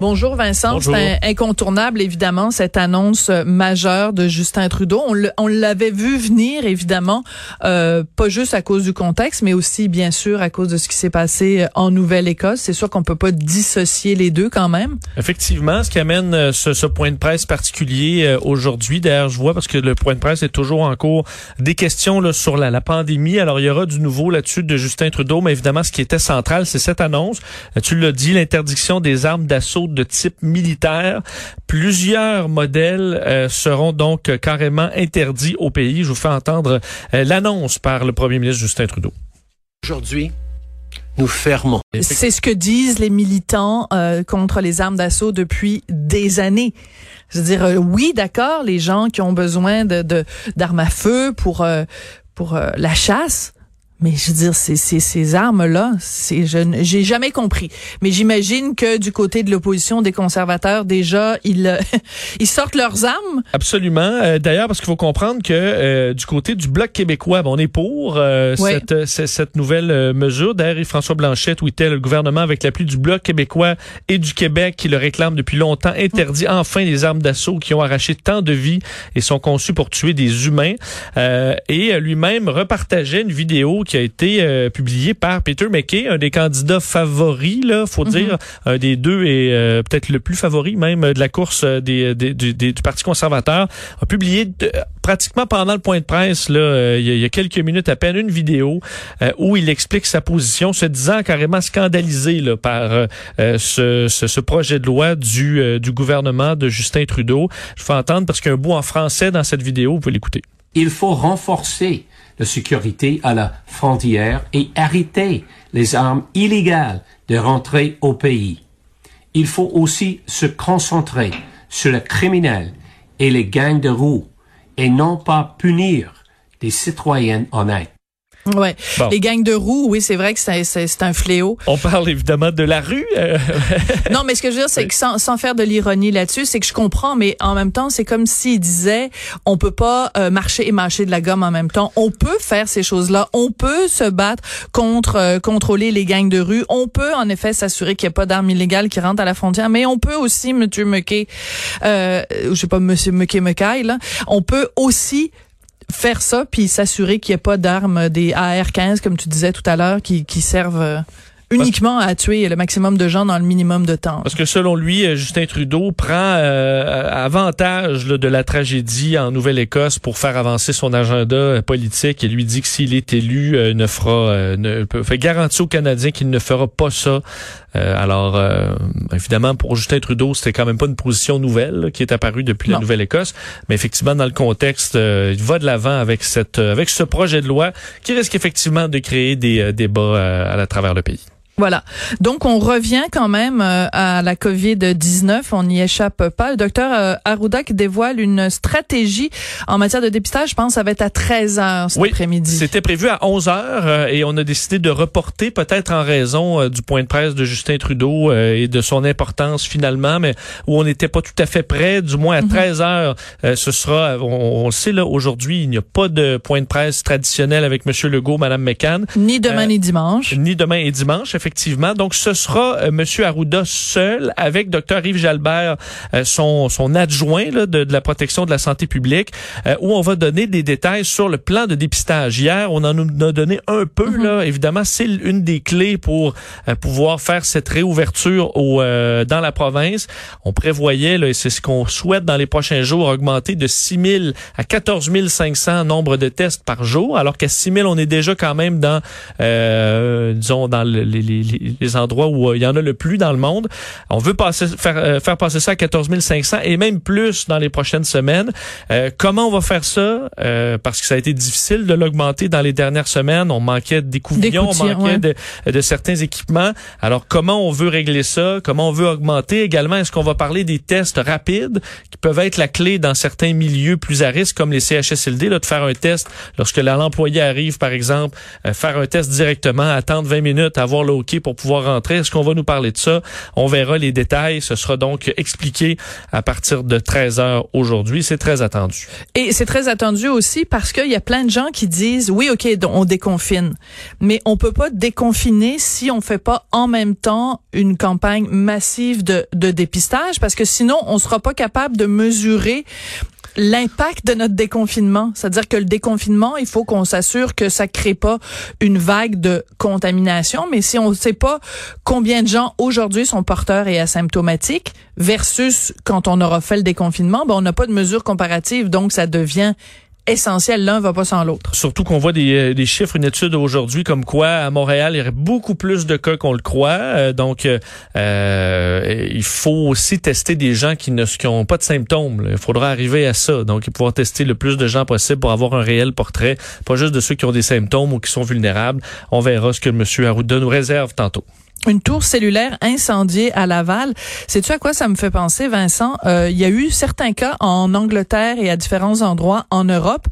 Bonjour Vincent, c'est incontournable évidemment cette annonce euh, majeure de Justin Trudeau. On l'avait vu venir évidemment, euh, pas juste à cause du contexte, mais aussi bien sûr à cause de ce qui s'est passé euh, en Nouvelle-Écosse. C'est sûr qu'on peut pas dissocier les deux quand même. Effectivement, ce qui amène euh, ce, ce point de presse particulier aujourd'hui. D'ailleurs, je vois parce que le point de presse est toujours en cours des questions là, sur la, la pandémie. Alors, il y aura du nouveau là-dessus de Justin Trudeau, mais évidemment, ce qui était central, c'est cette annonce. Tu l'as dit, l'interdiction des armes d'assaut de type militaire. Plusieurs modèles euh, seront donc carrément interdits au pays. Je vous fais entendre euh, l'annonce par le premier ministre Justin Trudeau. Aujourd'hui, nous fermons. C'est ce que disent les militants euh, contre les armes d'assaut depuis des années. Je veux dire, euh, oui, d'accord, les gens qui ont besoin de de- d'armes à feu pour euh, pour euh, la chasse. Mais je veux dire, ces, ces, ces armes-là, c'est, je j'ai jamais compris. Mais j'imagine que du côté de l'opposition, des conservateurs, déjà, ils, euh, ils sortent leurs armes. Absolument. Euh, D'ailleurs, parce qu'il faut comprendre que euh, du côté du Bloc québécois, ben, on est pour euh, Ouais. cette, euh, c- cette nouvelle mesure. D'ailleurs, François Blanchet tweetait le gouvernement avec l'appui du Bloc québécois et du Québec qui le réclame depuis longtemps, interdit enfin les armes d'assaut qui ont arraché tant de vies et sont conçues pour tuer des humains. Euh, et lui-même repartageait une vidéo qui a été euh, publiée par Peter McKay, un des candidats favoris, là, faut dire, un des deux et euh, peut-être le plus favori même euh, de la course euh, des, des- du, des- du Parti conservateur, a publié de- pratiquement pendant le point de presse, là, euh, il, y a, il y a quelques minutes à peine, une vidéo euh, où il explique sa position, se disant carrément scandalisé là, par euh, euh, ce, ce, ce projet de loi du, euh, du gouvernement de Justin Trudeau. Je fais entendre parce qu'il y a un bout en français dans cette vidéo, vous pouvez l'écouter. Il faut renforcer la sécurité à la frontière et arrêter les armes illégales de rentrer au pays. Il faut aussi se concentrer sur les criminels et les gangs de roues et non pas punir des citoyens honnêtes. Ouais. Bon. Les gangs de roues, oui, c'est vrai que c'est, c'est, c'est un fléau. On parle évidemment de la rue. euh, Non, mais ce que je veux dire, c'est que sans, sans faire de l'ironie là-dessus, c'est que je comprends, mais en même temps, c'est comme s'il disait, on peut pas euh, marcher et mâcher de la gomme en même temps. On peut faire ces choses-là. On peut se battre contre euh, contrôler les gangs de rue. On peut, en effet, s'assurer qu'il n'y a pas d'armes illégales qui rentrent à la frontière. Mais on peut aussi, Monsieur McKay, euh, je sais pas, Monsieur McKay McKay, là, on peut aussi faire ça puis s'assurer qu'il n'y ait pas d'armes des AR-15 comme tu disais tout à l'heure qui, qui servent euh, uniquement à tuer le maximum de gens dans le minimum de temps. Parce que selon lui, euh, Justin Trudeau prend euh, avantage là, de la tragédie en Nouvelle-Écosse pour faire avancer son agenda politique et lui dit que s'il est élu, euh, ne fera, euh, ne, peut- fait garantir aux Canadiens qu'il ne fera pas ça. Euh, alors, euh, évidemment, pour Justin Trudeau, c'était quand même pas une position nouvelle là, qui est apparue depuis la. Nouvelle-Écosse, mais effectivement, dans le contexte, euh, il va de l'avant avec cette, avec ce projet de loi qui risque effectivement de créer des débats à, la travers le pays. Voilà. Donc, on revient quand même euh, à la COVID-19. On n'y échappe pas. Le docteur euh, Arruda qui dévoile une stratégie en matière de dépistage. Je pense que ça va être à 13 heures cet Oui, après-midi. C'était prévu à 11 heures euh, et on a décidé de reporter peut-être en raison du point de presse de Justin Trudeau et de son importance finalement, mais où on n'était pas tout à fait prêt, du moins à 13 heures. euh, ce sera, on, on le sait là, aujourd'hui, il n'y a pas de point de presse traditionnel avec Monsieur Legault, Madame McCann. Ni demain Euh, ni dimanche. Ni demain et dimanche, effectivement. Donc, ce sera euh, Monsieur Arruda seul avec Dr Yves Jalbert, euh, son, son adjoint là, de, de la protection de la santé publique, euh, où on va donner des détails sur le plan de dépistage. Hier, on en a donné un peu. Là, évidemment, c'est une des clés pour euh, pouvoir faire cette réouverture au, euh, dans la province. On prévoyait, là, et c'est ce qu'on souhaite dans les prochains jours, augmenter de 6 000 à 14 500 nombre de tests par jour, alors qu'à 6 000, on est déjà quand même dans, euh, disons, dans le- les, les endroits où il y en a le plus dans le monde. On veut passer, faire, faire passer ça à 14 500 et même plus dans les prochaines semaines. comment on va faire ça? parce que ça a été difficile de l'augmenter dans les dernières semaines. On manquait d'écouvillons, on manquait de, de certains équipements. Alors, comment on veut régler ça? Comment on veut augmenter? Également? Est-ce qu'on va parler des tests rapides qui peuvent être la clé dans certains milieux plus à risque comme les CHSLD, là, de faire un test lorsque l'employé arrive, par exemple, euh, faire un test directement, attendre 20 minutes, avoir le OK pour pouvoir rentrer. Est-ce qu'on va nous parler de ça? On verra les détails. Ce sera donc expliqué à partir de 13 heures aujourd'hui. C'est très attendu. Et c'est très attendu aussi parce qu'il y a plein de gens qui disent, oui, OK, on déconfine, mais on peut pas déconfiner si on fait pas en même temps une campagne massive de, dépistage parce que sinon on sera pas capable de mesurer l'impact de notre déconfinement. C'est-à-dire que le déconfinement, il faut qu'on s'assure que ça crée pas une vague de contamination. Mais si on ne sait pas combien de gens aujourd'hui sont porteurs et asymptomatiques versus quand on aura fait le déconfinement, ben on n'a pas de mesure comparative. Donc, ça devient essentiel. L'un va pas sans l'autre. Surtout qu'on voit des, euh, des, chiffres, une étude aujourd'hui comme quoi à Montréal, il y aurait beaucoup plus de cas qu'on le croit. Euh, donc, euh, il faut aussi tester des gens qui ne qui pas de symptômes. Il faudra arriver à ça. Donc, pouvoir tester le plus de gens possible pour avoir un réel portrait, pas juste de ceux qui ont des symptômes ou qui sont vulnérables. On verra ce que M. Arruda nous réserve tantôt une tour cellulaire incendiée à Laval. Sais-tu à quoi ça me fait penser, Vincent? Euh, il y a eu certains cas en Angleterre et à différents endroits en Europe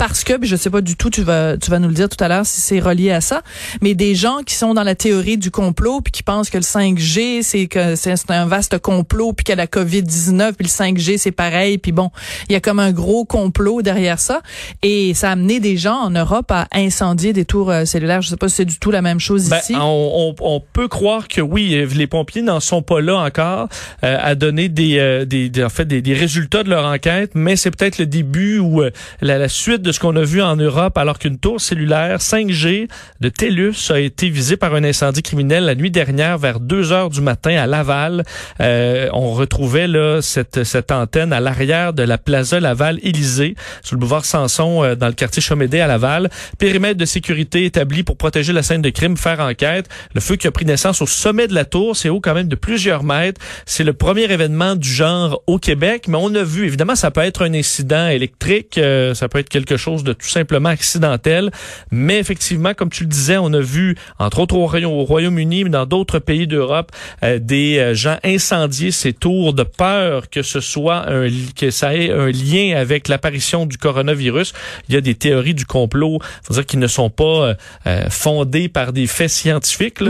parce que, je sais pas du tout, tu vas, tu vas nous le dire tout à l'heure si c'est relié à ça, mais des gens qui sont dans la théorie du complot puis qui pensent que le 5G, c'est que c'est un vaste complot puis qu'il y a la COVID-19 puis le 5G, c'est pareil puis bon, il y a comme un gros complot derrière ça et ça a amené des gens en Europe à incendier des tours euh, cellulaires. Je sais pas si c'est du tout la même chose ben, ici. On, on, on, peut croire que oui, euh, les pompiers n'en sont pas là encore euh, à donner des, euh, des, en fait, des, des, résultats de leur enquête, mais c'est peut-être le début ou la, la suite de ce qu'on a vu en Europe alors qu'une tour cellulaire 5G de TELUS a été visée par un incendie criminel la nuit dernière vers 2 heures du matin à Laval. Euh, on retrouvait là cette, cette antenne à l'arrière de la Plaza Laval-Élysée sur le boulevard Sanson euh, dans le quartier Chomédé à Laval. Périmètre de sécurité établi pour protéger la scène de crime, faire enquête. Le feu qui a pris naissance au sommet de la tour, c'est haut quand même de plusieurs mètres. C'est le premier événement du genre au Québec, mais on a vu, évidemment, ça peut être un incident électrique, euh, ça peut être quelque chose de tout simplement accidentel. Mais effectivement, comme tu le disais, on a vu, entre autres au, Royaume-Uni, mais dans d'autres pays d'Europe, euh, des euh, gens incendier ces tours de peur que ce soit un, que ça ait un lien avec l'apparition du coronavirus. Il y a des théories du complot, faut dire qui ne sont pas euh, fondées par des faits scientifiques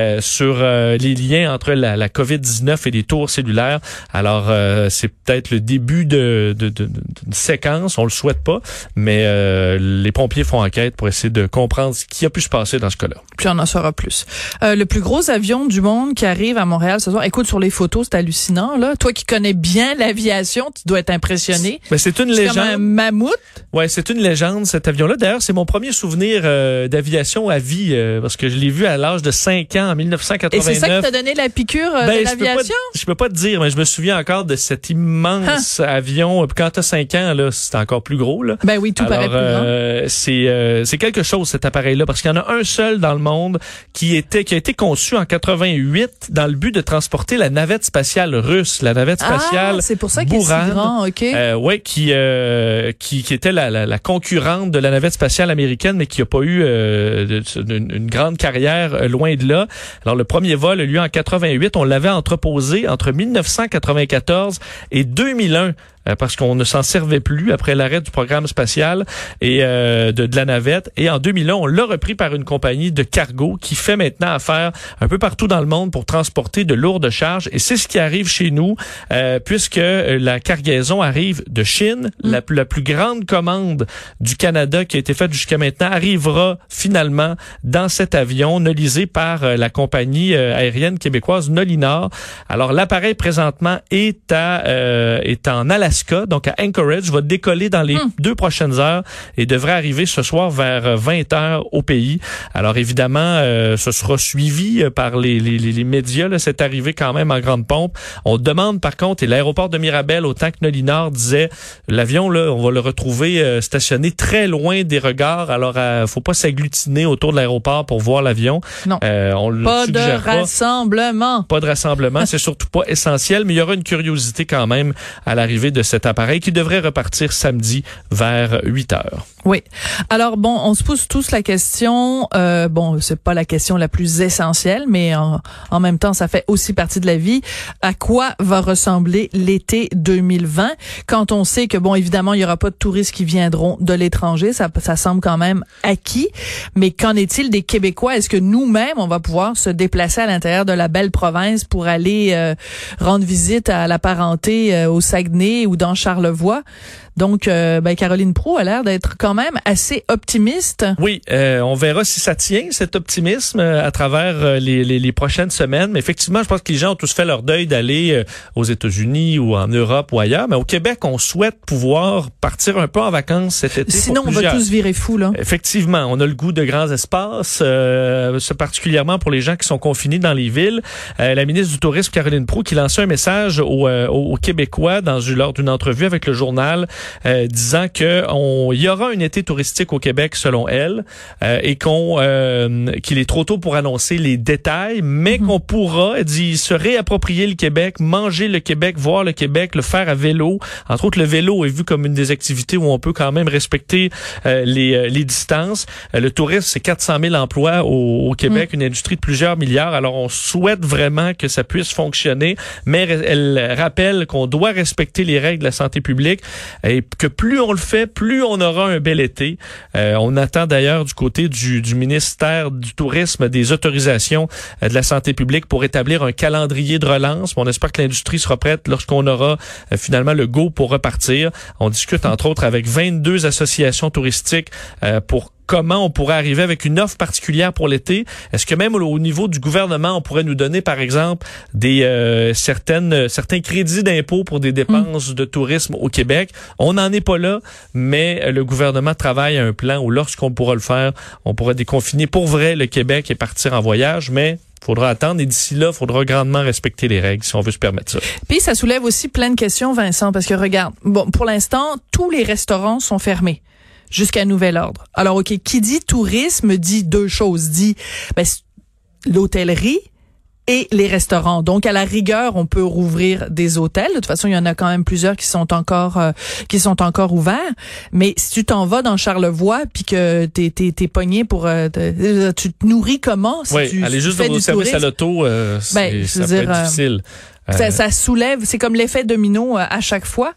mm-hmm. sur les liens entre la, la COVID-19 et les tours cellulaires. Alors, c'est peut-être le début de, de, de, de, séquence, on le souhaite pas, mais euh, les pompiers font enquête pour essayer de comprendre ce qui a pu se passer dans ce cas-là. Puis on en saura plus. Euh, le plus gros avion du monde qui arrive à Montréal ce soir. Écoute, sur les photos, c'est hallucinant. Là. Toi qui connais bien l'aviation, tu dois être impressionné. Mais c'est une légende. Comme un mammouth. Ouais, c'est une légende cet avion-là. D'ailleurs, c'est mon premier souvenir euh, d'aviation à vie parce que je l'ai vu à l'âge de 5 ans en 1989. Et c'est ça qui t'a donné la piqûre de ben, l'aviation? Je peux pas te dire, mais je me souviens encore de cet immense hein? avion. Quand t'as 5 ans, là, c'est encore plus gros. Là. Ben oui, alors, euh, c'est euh, c'est quelque chose cet appareil-là parce qu'il y en a un seul dans le monde qui était qui a été conçu en 88 dans le but de transporter la navette spatiale russe, la navette ah, spatiale. Ah, c'est pour ça qu'il est si grand, ok. Euh, ouais, qui euh, qui qui était la, la, la, concurrente de la navette spatiale américaine, mais qui a pas eu euh, une, une, grande carrière loin de là. Alors le premier vol a lieu en 88. On l'avait entreposé entre 1994 et 2001 euh, parce qu'on ne s'en servait plus après l'arrêt du programme spatial et euh, de, de, la navette. Et en 2001, on l'a repris par une compagnie de cargo qui fait maintenant affaire un peu partout dans le monde pour transporter de lourdes charges. Et c'est ce qui arrive chez nous, euh, puisque la cargaison arrive de Chine. Mm. La, la, plus grande commande du Canada qui a été faite jusqu'à maintenant arrivera finalement dans cet avion nolisé par la compagnie aérienne québécoise Nolinor. Alors l'appareil présentement est à est en Alaska Donc à Anchorage, va décoller dans les Hmm. deux prochaines heures et devrait arriver ce soir vers 20 heures au pays. Alors évidemment, euh, ce sera suivi euh, par les, les, les- médias. là. C'est arrivé quand même en grande pompe. On demande par contre, et l'aéroport de Mirabel, autant que Nolinor disait, l'avion, là, on va le retrouver euh, stationné très loin des regards. Alors, euh, faut pas s'agglutiner autour de l'aéroport pour voir l'avion. Non. Euh, on le Pas de pas. rassemblement. Pas de rassemblement, c'est surtout pas essentiel, mais il y aura une curiosité quand même à l'arrivée de cet appareil qui devrait repartir samedi vers 8 heures. Oui. Alors bon, on se pose tous la question. Euh, bon, c'est pas la question la plus essentielle, mais en, en même temps, ça fait aussi partie de la vie. À quoi va ressembler l'été 2020 Quand on sait que bon, évidemment, il y aura pas de touristes qui viendront de l'étranger, ça, ça semble quand même acquis. Mais qu'en est-il des Québécois? Est-ce que nous-mêmes, on va pouvoir se déplacer à l'intérieur de la belle province pour aller euh, rendre visite à la parenté euh, au Saguenay ou dans Charlevoix donc, euh, ben, Caroline Pro a l'air d'être quand même assez optimiste. Oui, euh, on verra si ça tient, cet optimisme, euh, à travers euh, les, les, les prochaines semaines. Mais effectivement, je pense que les gens ont tous fait leur deuil d'aller euh, aux États-Unis ou en Europe ou ailleurs. Mais au Québec, on souhaite pouvoir partir un peu en vacances cet été. Sinon, on va tous virer fous, là. Effectivement, on a le goût de grands espaces, euh, particulièrement pour les gens qui sont confinés dans les villes. Euh, la ministre du Tourisme, Caroline Proux, qui lançait un message aux, aux Québécois dans, lors d'une entrevue avec le journal, euh, disant que on, y aura un été touristique au Québec, selon elle, euh, et qu'on euh, qu'il est trop tôt pour annoncer les détails, mais qu'on pourra, elle dit, se réapproprier le Québec, manger le Québec, voir le Québec, le faire à vélo. Entre autres, le vélo est vu comme une des activités où on peut quand même respecter euh, les, euh, les distances. Le tourisme, c'est 400 000 emplois au, au Québec, une industrie de plusieurs milliards. Alors, on souhaite vraiment que ça puisse fonctionner, mais elle rappelle qu'on doit respecter les règles de la santé publique et que plus on le fait, plus on aura un bel été. Euh, on attend d'ailleurs du côté du, ministère du Tourisme des autorisations euh, de la santé publique pour établir un calendrier de relance. On espère que l'industrie sera prête lorsqu'on aura euh, finalement le go pour repartir. On discute entre autres avec 22 associations touristiques pour comment on pourrait arriver avec une offre particulière pour l'été. Est-ce que même au, au niveau du gouvernement, on pourrait nous donner, par exemple, des euh, certaines euh, certains crédits d'impôt pour des dépenses de tourisme au Québec? On n'en est pas là, mais euh, le gouvernement travaille à un plan où, lorsqu'on pourra le faire, on pourra déconfiner pour vrai le Québec et partir en voyage, mais faudra attendre et d'ici là, faudra grandement respecter les règles si on veut se permettre ça. Puis ça soulève aussi plein de questions, Vincent, parce que regarde, bon, pour l'instant, tous les restaurants sont fermés jusqu'à nouvel ordre. Alors, OK, qui dit tourisme dit deux choses. Dit ben, l'hôtellerie et les restaurants. Donc, à la rigueur, on peut rouvrir des hôtels. De toute façon, il y en a quand même plusieurs qui sont encore euh, qui sont encore ouverts. Mais si tu t'en vas dans Charlevoix puis que t'es t'es t'es pogné pour euh, te- tu te nourris comment si oui, tu aller juste fais au du service à l'auto, euh, c'est- Ben, ça peut dire, être euh, difficile. Ça, Euh, ça soulève, c'est comme l'effet domino euh, à chaque fois.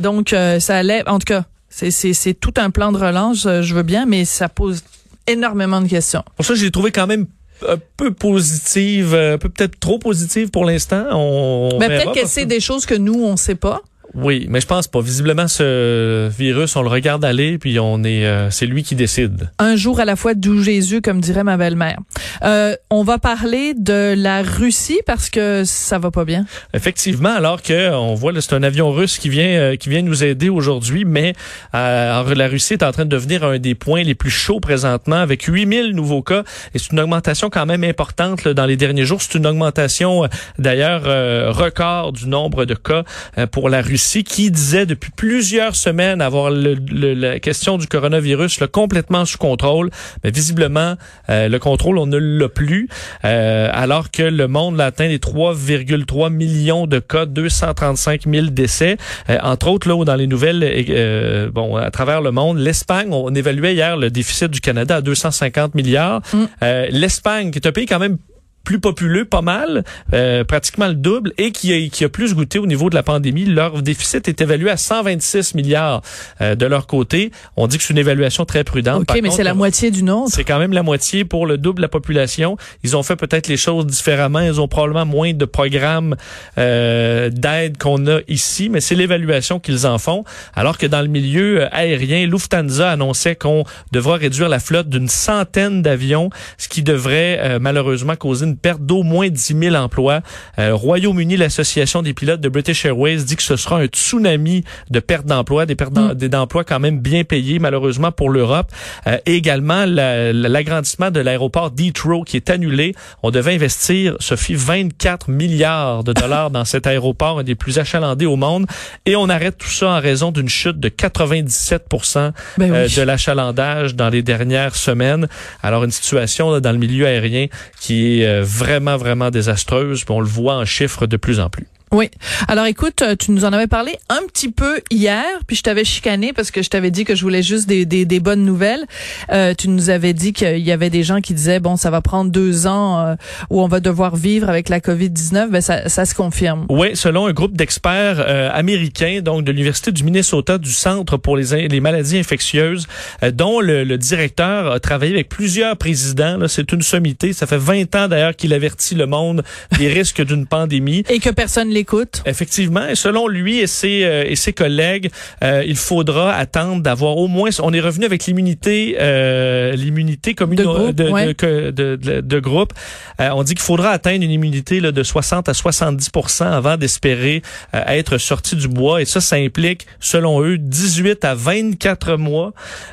Donc, euh, ça lève, en tout cas, c'est, tout un plan de relance, euh, je veux bien, mais ça pose énormément de questions. Pour ça, j'ai trouvé quand même un peu positive, un peu peut-être trop positive pour l'instant. On, on Mais verra peut-être que parce c'est des choses que nous, on sait pas. Oui, mais je pense pas. Visiblement, ce virus, on le regarde aller, puis on est, euh, c'est lui qui décide. Un jour à la fois, d'où Jésus, comme dirait ma belle-mère. Euh, on va parler de la Russie parce que ça va pas bien. Effectivement, alors que on voit c'est un avion russe qui vient euh, qui vient nous aider aujourd'hui, mais euh, la Russie est en train de devenir un des points les plus chauds présentement avec 8000 nouveaux cas et c'est une augmentation quand même importante là, dans les derniers jours. C'est une augmentation euh, d'ailleurs euh, record du nombre de cas euh, pour la Russie qui disait depuis plusieurs semaines avoir le, le- la question du coronavirus là, complètement sous contrôle, mais visiblement euh, le contrôle on ne l'a plus euh, alors que le monde l'a atteint les 3,3 millions de cas, 235 000 décès. Euh, entre autres, là, où dans les nouvelles, euh, bon, à travers le monde, l'Espagne, on évaluait hier le déficit du Canada à 250 milliards. Euh, L'Espagne, qui est un pays quand même plus populeux, pas mal, euh, pratiquement le double, et qui a, qui a plus goûté au niveau de la pandémie. Leur déficit est évalué à 126 milliards euh, de leur côté. On dit que c'est une évaluation très prudente. OK, Par mais c'est la moitié du nôtre. c'est quand même la moitié pour le double de la population. Ils ont fait peut-être les choses différemment. Ils ont probablement moins de programmes euh, d'aide qu'on a ici, mais c'est l'évaluation qu'ils en font. Alors que dans le milieu aérien, Lufthansa annonçait qu'on devra réduire la flotte d'une centaine d'avions, ce qui devrait euh, malheureusement causer une une perte d'au moins 10 000 emplois. Euh, Royaume-Uni, l'association des pilotes de British Airways dit que ce sera un tsunami de pertes d'emplois, des pertes d'emplois quand même bien payés malheureusement pour l'Europe. Euh, également l'agrandissement de l'aéroport Detroit qui est annulé. On devait investir, Sophie, 24 milliards de dollars dans cet aéroport, un des plus achalandés au monde, et on arrête tout ça en raison d'une chute de 97% ben euh, de l'achalandage dans les dernières semaines. Alors une situation dans le milieu aérien qui est euh, vraiment, vraiment désastreuse. on le voit en chiffres de plus en plus. Oui. Alors écoute, euh, tu nous en avais parlé un petit peu hier, puis je t'avais chicané parce que je t'avais dit que je voulais juste des, des, des bonnes nouvelles. Euh, tu nous avais dit qu'il y avait des gens qui disaient bon, ça va prendre deux ans euh, où on va devoir vivre avec la COVID-19. Ben ça, ça se confirme. Oui, selon un groupe d'experts euh, américains, donc de l'université du Minnesota, du Centre pour les, les maladies infectieuses, dont le, le, directeur a travaillé avec plusieurs présidents. C'est une sommité. Ça fait 20 ans d'ailleurs qu'il avertit le monde des risques d'une pandémie. Et que personne les Effectivement, et selon lui et ses euh, et ses collègues, euh, il faudra attendre d'avoir au moins. On est revenu avec l'immunité, euh, l'immunité commune de groupe. De, de, de, groupe. on dit qu'il faudra atteindre une immunité là, de 60 à 70% avant d'espérer être sorti du bois. Et ça, ça implique, selon eux, 18 à 24 mois.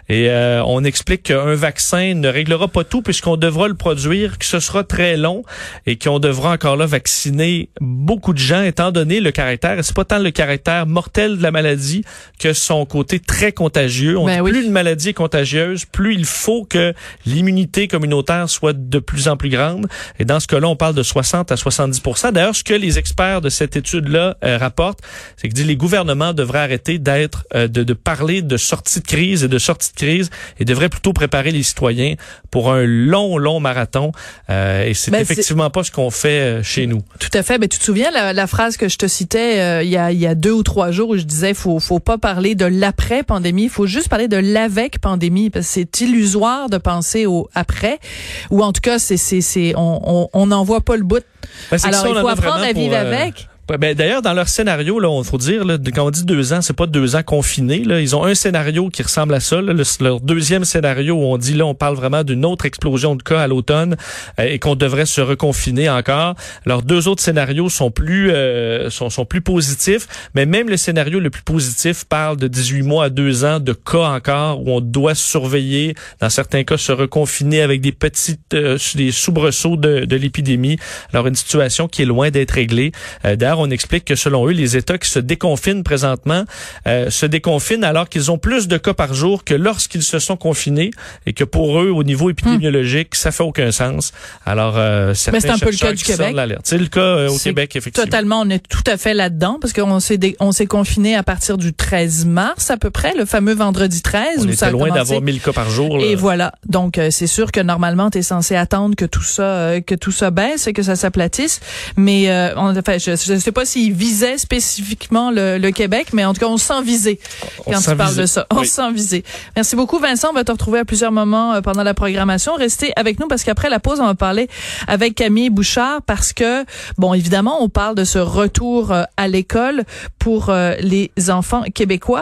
Et on explique qu'un vaccin ne réglera pas tout puisqu'on devra le produire, que ce sera très long et qu'on devra encore là vacciner beaucoup de gens étant donné le caractère, c'est pas tant le caractère mortel de la maladie que son côté très contagieux. On ben Plus une maladie est contagieuse, plus il faut que l'immunité communautaire soit de plus en plus grande. Et dans ce cas-là, on parle de 60 à 70 D'ailleurs, ce que les experts de cette étude-là euh, rapportent, c'est que les gouvernements devraient arrêter d'être, euh, de, de parler de sortie de crise et de sortie de crise et devraient plutôt préparer les citoyens pour un long, long marathon. Euh, et c'est ben, effectivement pas ce qu'on fait chez nous. Tout à fait. Mais ben, tu te souviens la, la phrase que je te citais euh, il, y a, il y a deux ou trois jours où je disais faut faut pas parler de l'après pandémie, il faut juste parler de l'avec pandémie parce que c'est illusoire de penser au après ou en tout cas c'est c'est c'est on on n'en voit pas le bout. Ben, Alors il faut apprendre à vivre euh, avec. Ben, D'ailleurs, dans leur scénario, là, on faut dire, là, quand on dit deux ans, c'est pas deux ans confinés. Là. Ils ont un scénario qui ressemble à ça. Là, leur deuxième scénario où on dit là, on parle vraiment d'une autre explosion de cas à l'automne euh, et qu'on devrait se reconfiner encore. Leurs deux autres scénarios sont plus euh, sont, sont plus positifs, mais même le scénario le plus positif parle de 18 mois à deux ans de cas encore où on doit surveiller, dans certains cas, se reconfiner avec des petites euh, des soubresauts de, de l'épidémie. Alors une situation qui est loin d'être réglée. D'ailleurs, on explique que selon eux, les États qui se déconfinent présentement euh, se déconfinent alors qu'ils ont plus de cas par jour que lorsqu'ils se sont confinés et que pour eux, au niveau épidémiologique, ça fait aucun sens. Alors, euh, Mais c'est un peu le cas du Québec. C'est le cas euh, au Québec, effectivement. Totalement, on est tout à fait là-dedans parce qu'on s'est on s'est confiné à partir du 13 mars à peu près, le fameux vendredi 13. On était loin d'avoir 1000 cas par jour. Et voilà. Donc, euh, c'est sûr que normalement, tu es censé attendre que tout ça, que tout ça baisse et que ça s'aplatisse. Mais on, enfin, je, je sais pas s'il visait spécifiquement le, Québec, mais en tout cas, on sent visé quand tu parles de ça. On sent visé. Merci beaucoup, Vincent. On va te retrouver à plusieurs moments euh, pendant la programmation. Restez avec nous parce qu'après la pause, on va parler avec Camille Bouchard parce que, bon, évidemment, on parle de ce retour euh, à l'école pour euh, les enfants québécois,